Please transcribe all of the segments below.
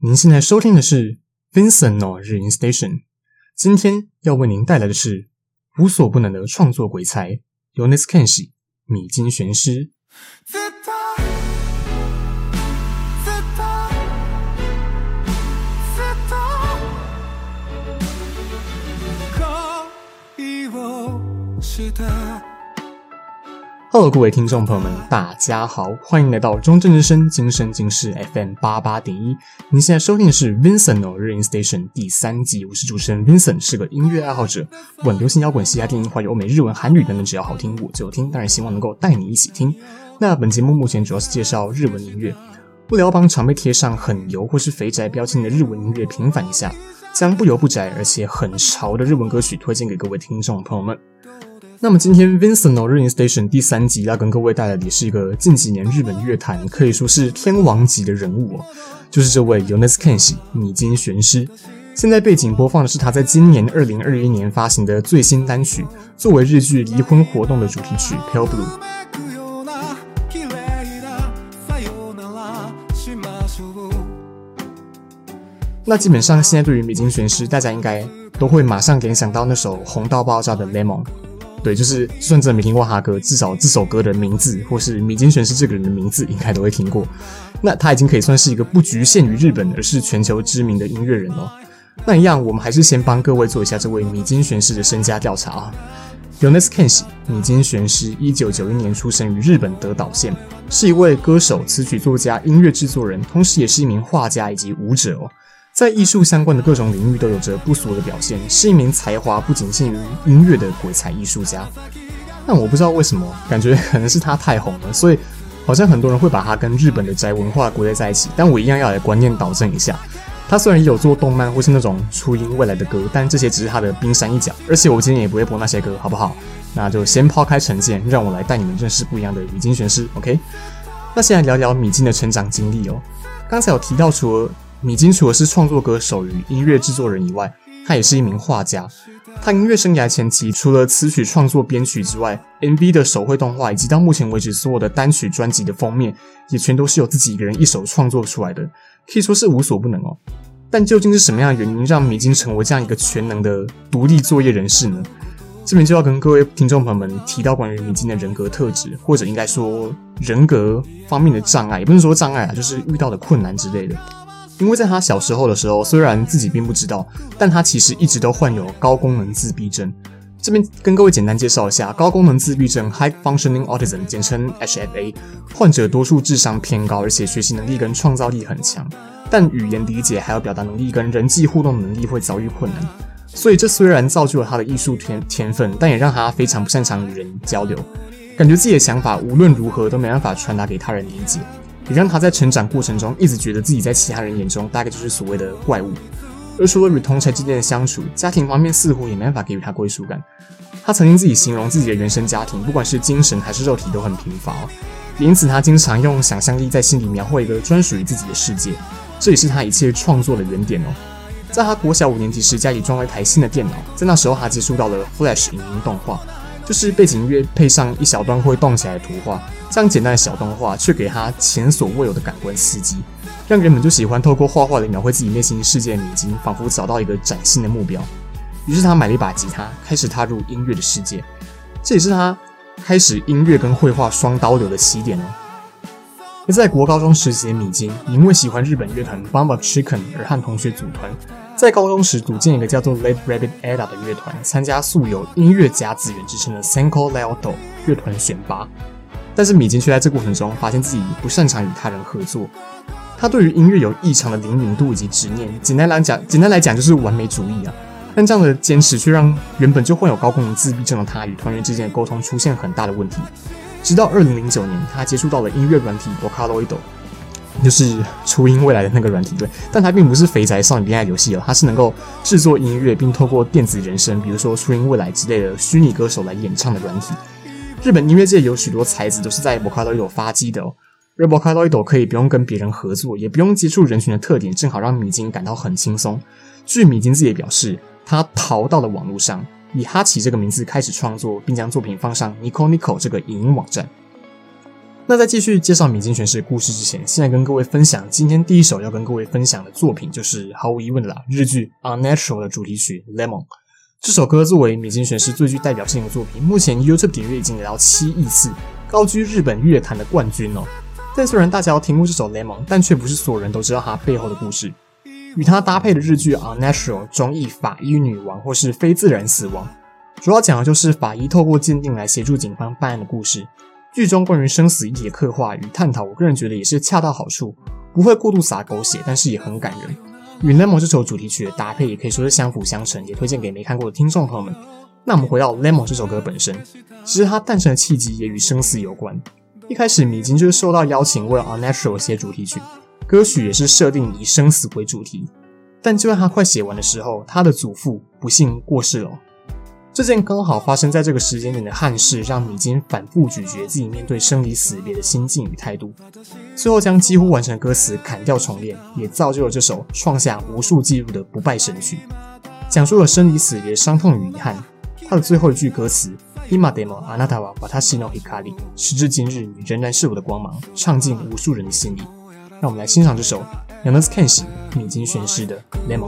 您现在收听的是 Vincent No 日音 Station，今天要为您带来的是无所不能的创作鬼才 Yones Kenshi 米津玄师。Hello，各位听众朋友们，大家好，欢迎来到中正之声今生今世 FM 八八点一。您现在收听的是 Vincent No 日音 Station 第三季，我是主持人 Vincent，是个音乐爱好者，稳流行摇滚、嘻哈、电音、华语、欧美、日文、韩语等等，只要好听我就听。当然，希望能够带你一起听。那本节目目前主要是介绍日文音乐，为了要帮常被贴上很油或是肥宅标签的日文音乐平反一下，将不油不宅而且很潮的日文歌曲推荐给各位听众朋友们。那么今天 Vincent No 日音 Station 第三集要跟各位带来的也是一个近几年日本乐坛可以说是天王级的人物哦，就是这位 Yones Kenshi 米津玄师。现在背景播放的是他在今年二零二一年发行的最新单曲，作为日剧离婚活动的主题曲 Pale Blue。那基本上现在对于米津玄师，大家应该都会马上联想到那首红到爆炸的 Lemon。对，就是就算真的没听过他歌，至少这首歌的名字或是米津玄师这个人的名字，应该都会听过。那他已经可以算是一个不局限于日本，而是全球知名的音乐人了。那一样，我们还是先帮各位做一下这位米津玄师的身家调查啊。Yones Kenshi，米津玄师，一九九一年出生于日本德岛县，是一位歌手、词曲作家、音乐制作人，同时也是一名画家以及舞者哦。在艺术相关的各种领域都有着不俗的表现，是一名才华不仅限于音乐的鬼才艺术家。但我不知道为什么，感觉可能是他太红了，所以好像很多人会把他跟日本的宅文化归类在一起。但我一样要来观念导正一下，他虽然也有做动漫或是那种初音未来的歌，但这些只是他的冰山一角。而且我今天也不会播那些歌，好不好？那就先抛开成见，让我来带你们认识不一样的米津玄师。OK？那先来聊聊米津的成长经历哦。刚才有提到，除了米津除了是创作歌手与音乐制作人以外，他也是一名画家。他音乐生涯前期，除了词曲创作编曲之外，MV 的手绘动画以及到目前为止所有的单曲专辑的封面，也全都是由自己一个人一手创作出来的，可以说是无所不能哦。但究竟是什么样的原因让米津成为这样一个全能的独立作业人士呢？这边就要跟各位听众朋友们提到关于米津的人格特质，或者应该说人格方面的障碍，也不能说障碍啊，就是遇到的困难之类的。因为在他小时候的时候，虽然自己并不知道，但他其实一直都患有高功能自闭症。这边跟各位简单介绍一下，高功能自闭症 （High Functioning Autism） 简称 HFA，患者多数智商偏高，而且学习能力跟创造力很强，但语言理解还有表达能力跟人际互动能力会遭遇困难。所以这虽然造就了他的艺术天天分，但也让他非常不擅长与人交流，感觉自己的想法无论如何都没办法传达给他人理解。也让他在成长过程中一直觉得自己在其他人眼中大概就是所谓的怪物，而除了与同侪之间的相处，家庭方面似乎也没办法给予他归属感。他曾经自己形容自己的原生家庭，不管是精神还是肉体都很贫乏，因此他经常用想象力在心里描绘一个专属于自己的世界，这也是他一切创作的原点哦。在他国小五年级时，家里装了一台新的电脑，在那时候他接触到了 Flash 影音动画。就是背景音乐配上一小段会动起来的图画，这样简单的小动画却给他前所未有的感官刺激，让人们就喜欢透过画画来描绘自己内心世界的米津，仿佛找到一个崭新的目标。于是他买了一把吉他，开始踏入音乐的世界。这也是他开始音乐跟绘画双刀流的起点哦。而在国高中时期的米津，因为喜欢日本乐团 Bomb of Chicken 而和同学组团。在高中时组建一个叫做 Late Rabbit Ada 的乐团，参加素有音乐家资源之称的 Senko Leoto 乐团选拔。但是米津却在这过程中发现自己不擅长与他人合作。他对于音乐有异常的灵敏度以及执念，简单来讲，简单来讲就是完美主义啊。但这样的坚持却让原本就患有高功能自闭症的他与团员之间的沟通出现很大的问题。直到二零零九年，他接触到了音乐软体 Vocaloid。就是初音未来的那个软体，对，但它并不是肥宅少女恋爱游戏哦，它是能够制作音乐并透过电子人声，比如说初音未来之类的虚拟歌手来演唱的软体。日本音乐界有许多才子都是在 Vocaloid 发迹的哦，而 Vocaloid 可以不用跟别人合作，也不用接触人群的特点，正好让米津感到很轻松。据米津自己表示，他逃到了网络上，以哈奇这个名字开始创作，并将作品放上 Nico Nico 这个影音网站。那在继续介绍米津玄师的故事之前，现在跟各位分享今天第一首要跟各位分享的作品，就是毫无疑问的啦，日剧《Unnatural》的主题曲《Lemon》。这首歌作为米津玄师最具代表性的作品，目前 YouTube 点阅已经来到七亿次，高居日本乐坛的冠军哦。但虽然大家要听过这首《Lemon》，但却不是所有人都知道它背后的故事。与它搭配的日剧《Unnatural》中译法医女王或是非自然死亡，主要讲的就是法医透过鉴定来协助警方办案的故事。剧中关于生死议题的刻画与探讨，我个人觉得也是恰到好处，不会过度洒狗血，但是也很感人。与《Lemon》这首主题曲的搭配也可以说是相辅相成，也推荐给没看过的听众朋友们。那我们回到《Lemon》这首歌本身，其实它诞生的契机也与生死有关。一开始米津就是受到邀请为《Unnatural》写主题曲，歌曲也是设定以生死为主题。但就在他快写完的时候，他的祖父不幸过世了。这件刚好发生在这个时间点的憾事，让米津反复咀嚼自己面对生离死别的心境与态度，最后将几乎完成的歌词砍掉重练，也造就了这首创下无数纪录的不败神曲，讲述了生离死别的伤痛与遗憾。它的最后一句歌词“今でもあなたは私の光”，时至今日你仍然是我的光芒，唱进无数人的心里。让我们来欣赏这首 Yonezu Kenshi 米津玄师的《Lemon》。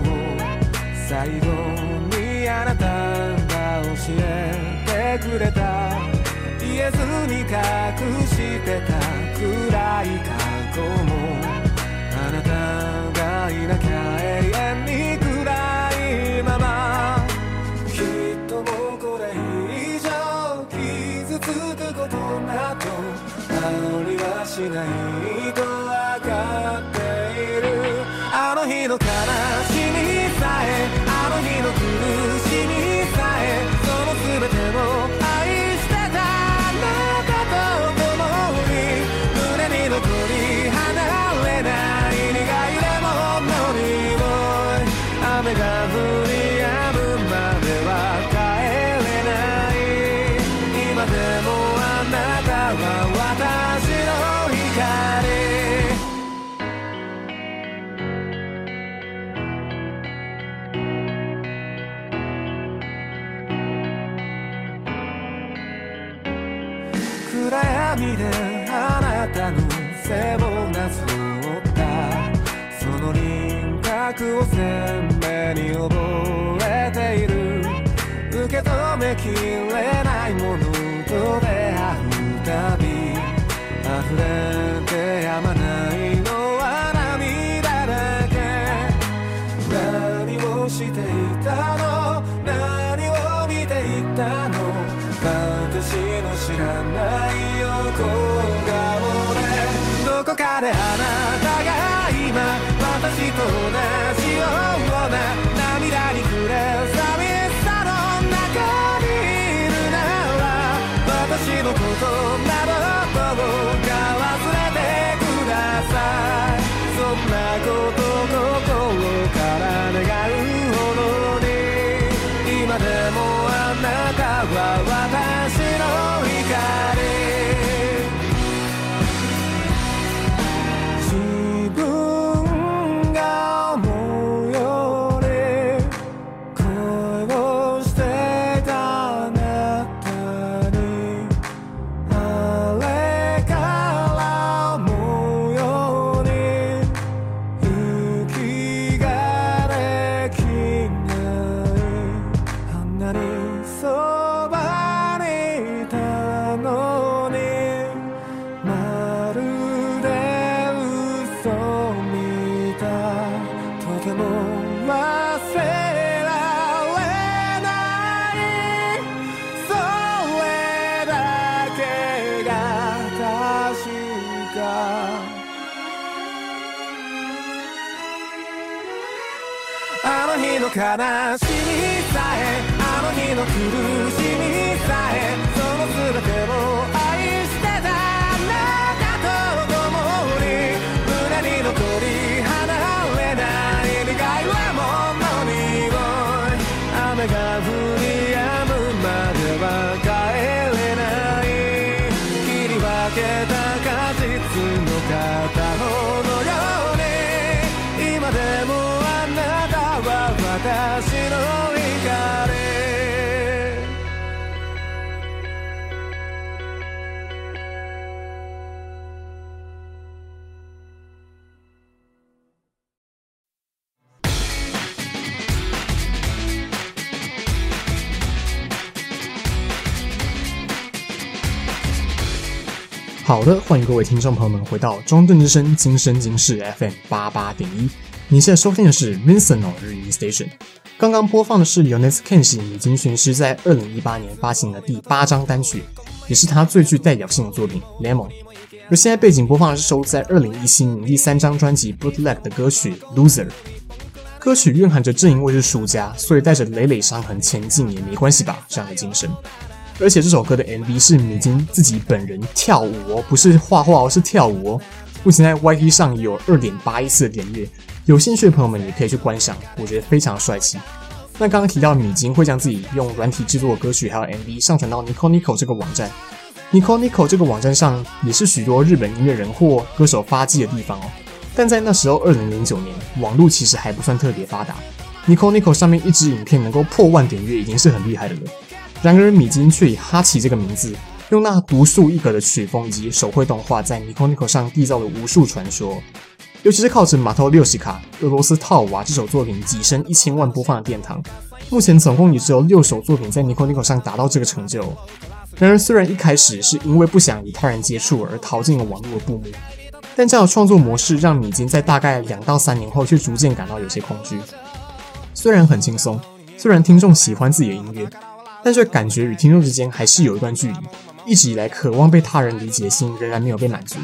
最後にあなたが教えてくれた言えずに隠してた暗い過去もあなたがいなきゃ永遠に暗いままきっともうこれ以上傷つくことなどありはしないと分かっているあの日の悲しを鮮明に覚えている受け止めきれないものと出会うたび溢れてやまないのは涙だけ何をしていたの何を見ていたの私の知らない横顔でどこかであなたが今私と同じ。悲しみさえあの日の苦しみさえその全てを愛してたあなたと共に胸に残り離れない。願いはものい雨が降り止むまでは帰れない切り分けた果実の片方のように今でも好的，欢迎各位听众朋友们回到中正之声今生今世 FM 八八点一。你现在收听的是 Vincent 日语 Station。刚刚播放的是 Yonezu Kenshi 米津玄师在二零一八年发行的第八张单曲，也是他最具代表性的作品《Lemon》。而现在背景播放的是收录在二零一七年第三张专辑《Bootleg》的歌曲《Loser》。歌曲蕴含着正因为是输家，所以带着累累伤痕前进也没关系吧这样的精神。而且这首歌的 MV 是米津自己本人跳舞哦，不是画画哦，是跳舞哦。目前在 YT 上有二点八亿次的点阅，有兴趣的朋友们也可以去观赏，我觉得非常帅气。那刚刚提到米津会将自己用软体制作的歌曲还有 MV 上传到 Nico Nico 这个网站，Nico Nico 这个网站上也是许多日本音乐人或歌手发迹的地方哦。但在那时候，二零零九年，网络其实还不算特别发达，Nico Nico 上面一支影片能够破万点阅已经是很厉害的了。然而，米津却以哈奇这个名字，用那独树一格的曲风以及手绘动画，在 Nico Nico 上缔造了无数传说。尤其是靠着《马头六西卡》俄罗斯套娃这首作品跻身一千万播放的殿堂，目前总共也只有六首作品在 Nico Nico 上达到这个成就。然而，虽然一开始是因为不想与他人接触而逃进了网络的布幕，但这样的创作模式让米津在大概两到三年后却逐渐感到有些恐惧。虽然很轻松，虽然听众喜欢自己的音乐。但却感觉与听众之间还是有一段距离，一直以来渴望被他人理解的心仍然没有被满足。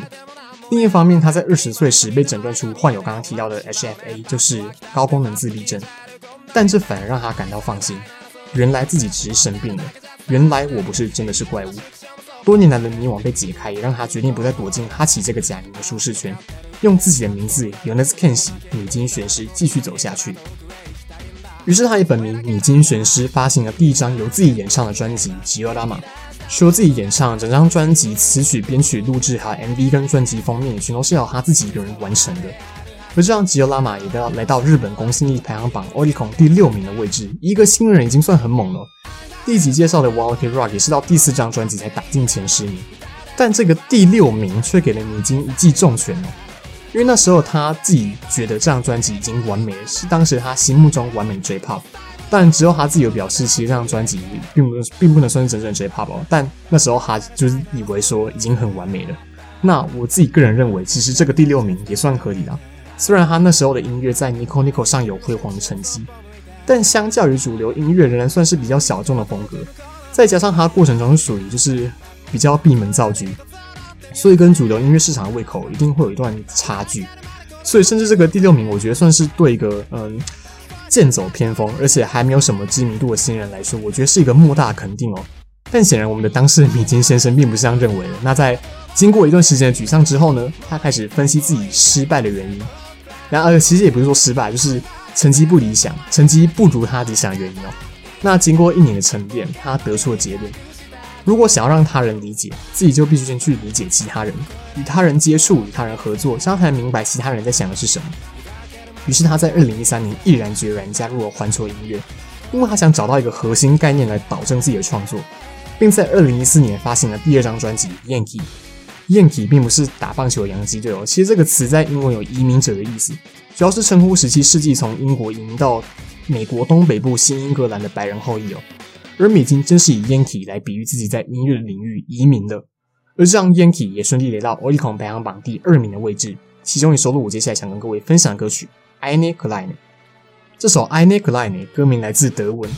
另一方面，他在二十岁时被诊断出患有刚刚提到的 HFA，就是高功能自闭症，但这反而让他感到放心，原来自己只是生病了，原来我不是真的是怪物。多年来的迷惘被解开，也让他决定不再躲进哈奇这个假名的舒适圈，用自己的名字 Yonezu Kenshi 米津玄师继续走下去。于是他以本名米津玄师发行了第一张由自己演唱的专辑《吉尔拉玛》，说自己演唱整张专辑词曲编曲录制还有 MV 跟专辑封面全都是由他自己一个人完成的。而这张《Giorama》也来到日本公信力排行榜 Oricon 第六名的位置，一个新人已经算很猛了。第一集介绍的《One Ok Rock》也是到第四张专辑才打进前十名，但这个第六名却给了米津一记重拳哦。因为那时候他自己觉得这张专辑已经完美了，是当时他心目中完美 J-Pop。但之后他自己有表示，其实这张专辑并不并不能算是真正 J-Pop。但那时候他就是以为说已经很完美了。那我自己个人认为，其实这个第六名也算合理啦。虽然他那时候的音乐在 Nico Nico 上有辉煌的成绩，但相较于主流音乐，仍然算是比较小众的风格。再加上他过程中属于就是比较闭门造车。所以跟主流音乐市场的胃口一定会有一段差距，所以甚至这个第六名，我觉得算是对一个嗯剑走偏锋，而且还没有什么知名度的新人来说，我觉得是一个莫大肯定哦。但显然我们的当事人米津先生并不是这样认为的。那在经过一段时间的沮丧之后呢，他开始分析自己失败的原因。然而其实也不是说失败，就是成绩不理想，成绩不如他理想的原因哦。那经过一年的沉淀，他得出了结论。如果想要让他人理解自己，就必须先去理解其他人，与他人接触，与他人合作，这样才能明白其他人在想的是什么。于是他在二零一三年毅然决然加入了环球音乐，因为他想找到一个核心概念来保证自己的创作，并在二零一四年发行了第二张专辑《Yankee》。Yankee 并不是打棒球的洋基队哦，其实这个词在英文有移民者的意思，主要是称呼十七世纪从英国移民到美国东北部新英格兰的白人后裔哦。而米津真是以 Yankee 来比喻自己在音乐领域移民的，而这张 Yankee 也顺利来到 Oricon 排行榜第二名的位置，其中也收录我接下来想跟各位分享的歌曲《Ine Kleine》。这首《Ine Kleine》歌名来自德文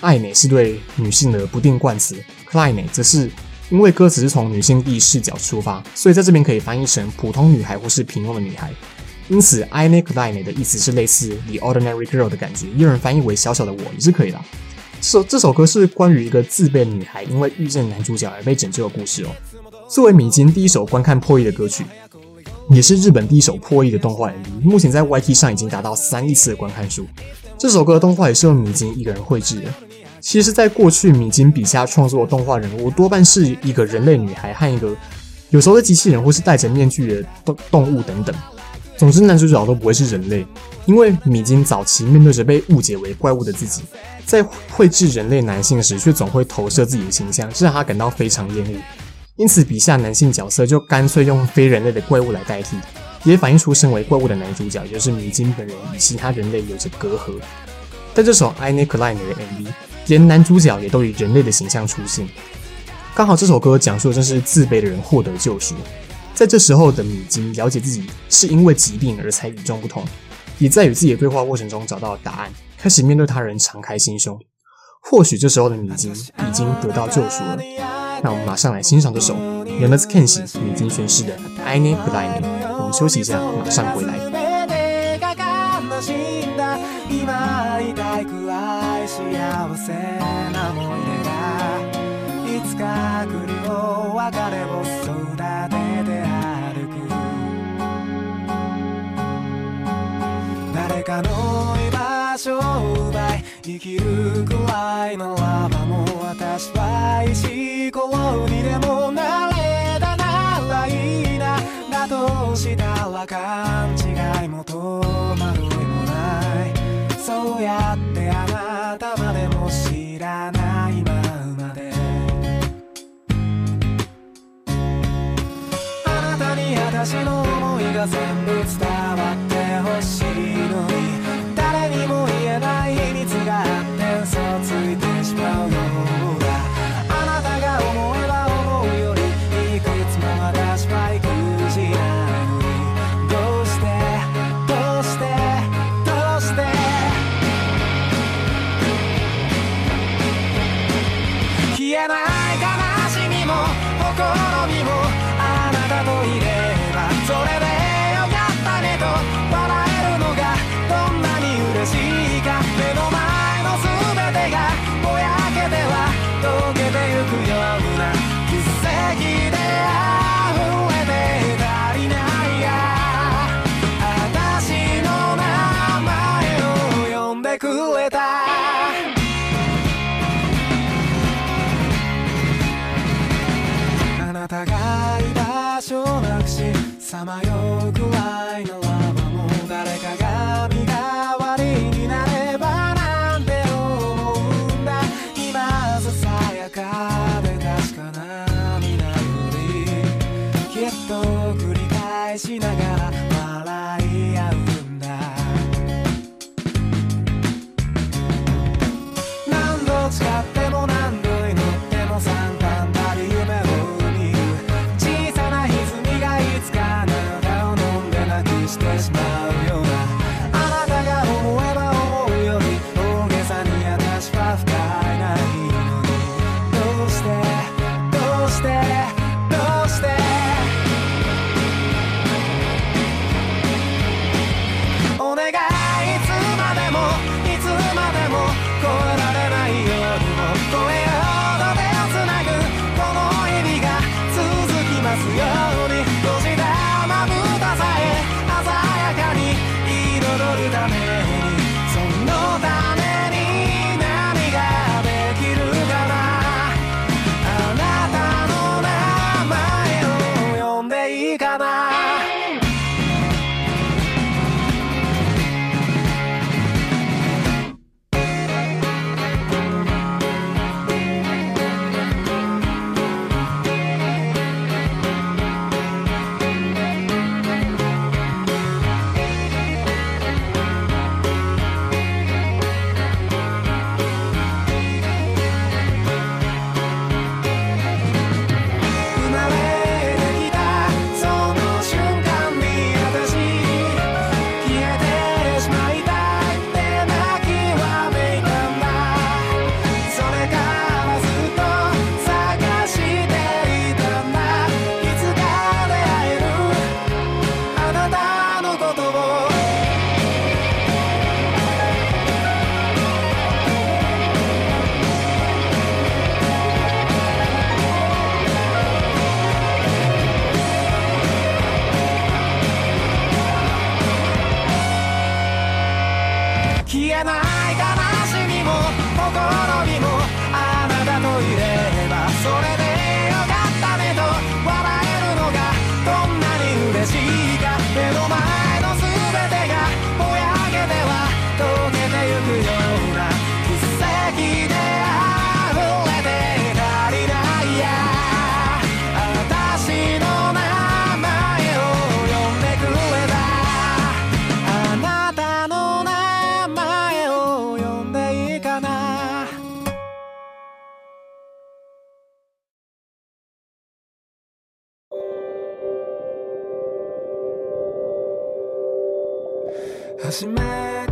爱美是对女性的不定冠词，Kleine 则是因为歌词是从女性第一视角出发，所以在这边可以翻译成普通女孩或是平庸的女孩。因此，“Ine Kleine 的意思是类似 The Ordinary Girl 的感觉，也有人翻译为小小的我也是可以的。这首这首歌是关于一个自卑女孩因为遇见男主角而被拯救的故事哦。作为米津第一首观看破亿的歌曲，也是日本第一首破亿的动画 MV，目前在 YT 上已经达到三亿次的观看数。这首歌的动画也是由米津一个人绘制的。其实，在过去米津笔下创作的动画人物多半是一个人类女孩和一个有时候的机器人或是戴着面具的动动物等等。总之，男主角都不会是人类，因为米津早期面对着被误解为怪物的自己，在绘制人类男性时，却总会投射自己的形象，这让他感到非常厌恶。因此，笔下男性角色就干脆用非人类的怪物来代替，也反映出身为怪物的男主角，也就是米津本人与其他人类有着隔阂。在这首《I n e c l i n e》的 MV，连男主角也都以人类的形象出现，刚好这首歌讲述的正是自卑的人获得救赎。在这时候的米金了解自己是因为疾病而才与众不同也在与自己的对话过程中找到答案开始面对他人敞开心胸或许这时候的米金已经得到救赎了。那我们马上来欣赏这首 numerous Kenji 米津玄师的 I Need b l i n d 我们休息一下马上回来商売生きるくらいならばもう私は石ころにでもなれたならいい。なだとしたら勘違いも戸惑いもないそうやってあなたまでも知らないままで。あなたに私の思いが全部伝わってほしいのに。side.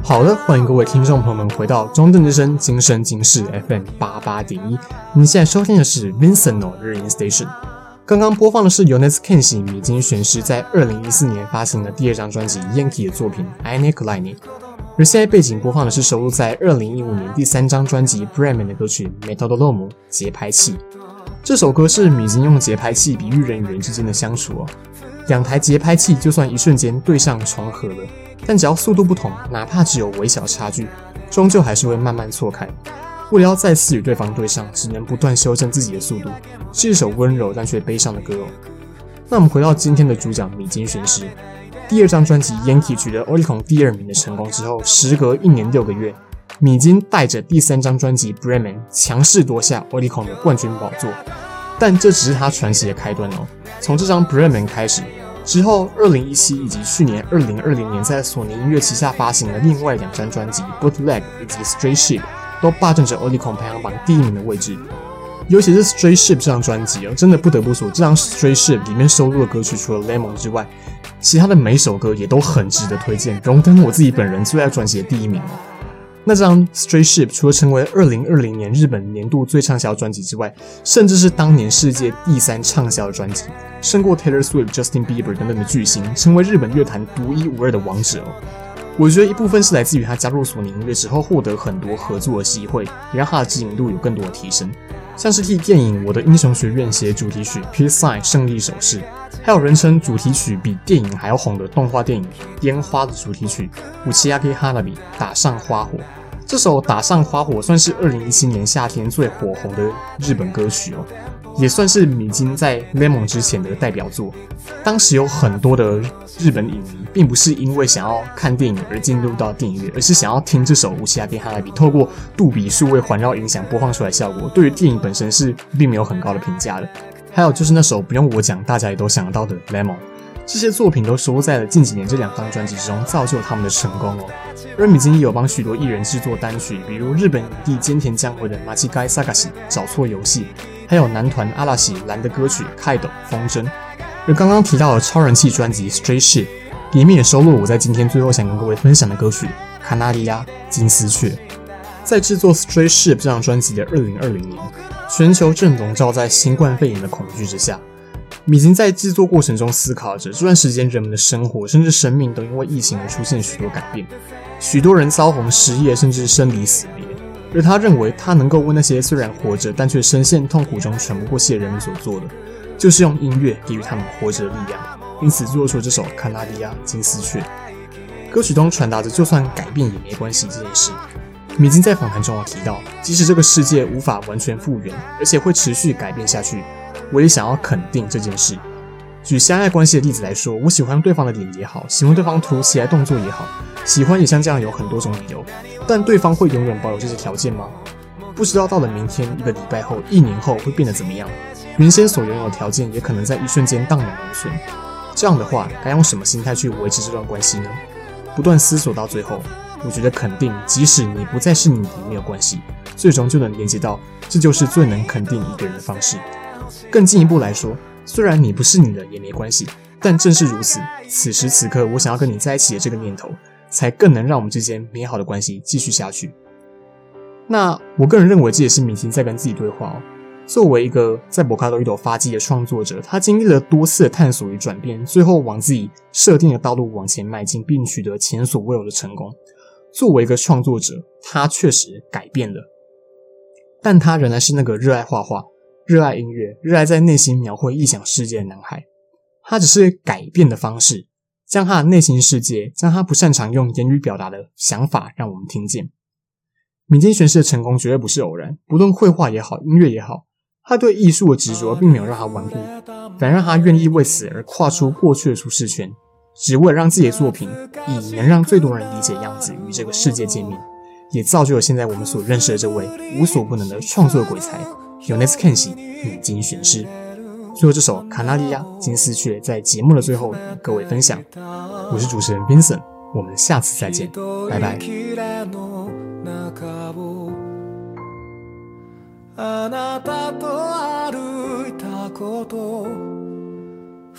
好的，欢迎各位听众朋友们回到中正之声今生今世 FM 八八点一。您现在收听的是 Vincent 的日音 Station。刚刚播放的是 Younes Kenshi 米津玄师在二零一四年发行的第二张专辑 Yankee 的作品 Eine Kleine。而现在背景播放的是收录在二零一五年第三张专辑 Bremen 的歌曲 Metronome 节拍器。这首歌是米津用节拍器比喻人与人之间的相处哦。两台节拍器就算一瞬间对上重合了，但只要速度不同，哪怕只有微小差距，终究还是会慢慢错开。为了要再次与对方对上，只能不断修正自己的速度，是一首温柔但却悲伤的歌哦。那我们回到今天的主角米津玄师，第二张专辑 Yankee 取得 Oricon 第二名的成功之后，时隔一年六个月。米津带着第三张专辑《Bremen》强势夺下 Oricon 的冠军宝座，但这只是他传奇的开端哦。从这张《Bremen》开始之后，二零一七以及去年二零二零年在索尼音乐旗下发行的另外两张专辑《Bootleg》以及《Stray Ship》都霸占着 Oricon 排行榜第一名的位置。尤其是《Stray Ship》这张专辑哦，真的不得不说，这张《Stray Ship》里面收录的歌曲除了《Lemon》之外，其他的每首歌也都很值得推荐，荣登我自己本人最爱专辑的第一名。那张《Stray Ship》除了成为二零二零年日本年度最畅销专辑之外，甚至是当年世界第三畅销的专辑，胜过 Taylor Swift、Justin Bieber 等等的巨星，成为日本乐坛独一无二的王者。我觉得一部分是来自于他加入索尼音乐之后，获得很多合作的机会，也让他的知名度有更多的提升。像是替电影《我的英雄学院》写主题曲《Peace Sign》胜利手势，还有人称主题曲比电影还要红的动画电影《烟花》的主题曲《打ち上げ花火》打上花火。这首《打上花火》算是二零一七年夏天最火红的日本歌曲哦，也算是米津在《Lemon》之前的代表作。当时有很多的日本影迷，并不是因为想要看电影而进入到电影院，而是想要听这首《打ち上げ花火》，透过杜比数位环绕音响播放出来效果，对于电影本身是并没有很高的评价的。 还有就是那首不用我讲，大家也都想得到的《Lemon》。这些作品都收在了近几年这两张专辑之中，造就他们的成功哦。而米津也有帮许多艺人制作单曲，比如日本影帝菅田将晖的《间违い探し》找错游戏，还有男团阿拉西岚的歌曲《カイド》风筝。而刚刚提到的超人气专辑《Stray Ship》里面也收录了我在今天最后想跟各位分享的歌曲《卡纳利亚金丝雀》。 在制作《Stray Ship》这张专辑的二零二零年，全球正笼罩在新冠肺炎的恐惧之下。米津在制作过程中思考着，这段时间人们的生活甚至生命都因为疫情而出现许多改变，许多人遭逢失业甚至生离死别，而他认为他能够为那些虽然活着但却深陷痛苦中喘不过气的人们所做的，就是用音乐给予他们活着的力量，因此做出这首《卡拉利亚金丝雀》。歌曲中传达着就算改变也没关系这件事。米津在访谈中提到，即使这个世界无法完全复原，而且会持续改变下去。我也想要肯定这件事。举相爱关系的例子来说，我喜欢对方的脸也好，喜欢对方突如其来动作也好，喜欢也像这样有很多种理由。但对方会永远保有这些条件吗？不知道到了明天、一个礼拜后、一年后会变得怎么样？原先所拥有的条件也可能在一瞬间荡然无存。这样的话，该用什么心态去维持这段关系呢？不断思索到最后，我觉得肯定，即使你不再是你，也没有关系，最终就能连接到，这就是最能肯定一个人的方式。更进一步来说，虽然你不是你的也没关系，但正是如此，此时此刻我想要跟你在一起的这个念头，才更能让我们之间美好的关系继续下去。那我个人认为这也是明星在跟自己对话哦。作为一个在博卡多一朵发迹的创作者，他经历了多次的探索与转变，最后往自己设定的道路往前迈进，并取得前所未有的成功。作为一个创作者，他确实改变了，但他仍然是那个热爱画画。热爱音乐，热爱在内心描绘异想世界的男孩，他只是改变的方式，将他的内心世界，将他不擅长用言语表达的想法，让我们听见。米津玄师的成功绝对不是偶然，不论绘画也好，音乐也好，他对艺术的执着并没有让他顽固，反而让他愿意为此而跨出过去的舒适圈，只为了让自己的作品以能让最多人理解的样子与这个世界见面，也造就了现在我们所认识的这位无所不能的创作鬼才。Yonezu Kenshi 米津玄师，最后这首《卡纳利亚金丝雀》在节目的最后与各位分享。我是主持人 Vincent，我们下次再见，拜拜。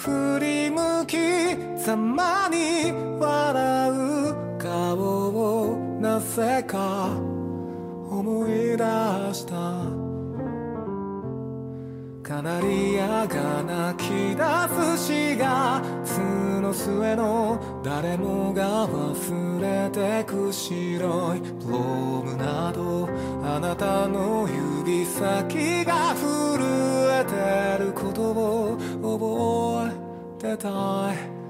振り向きざまに笑う顔をなぜか思い出した。カナリアが泣き出す死が巣の末の誰もが忘れてく白い。ブロームなどあなたの指先が震えてることを覚え that I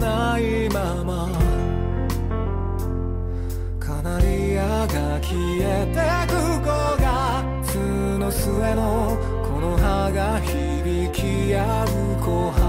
ないまま。カナリアが消えてく5月の末のこの葉が響き合う小春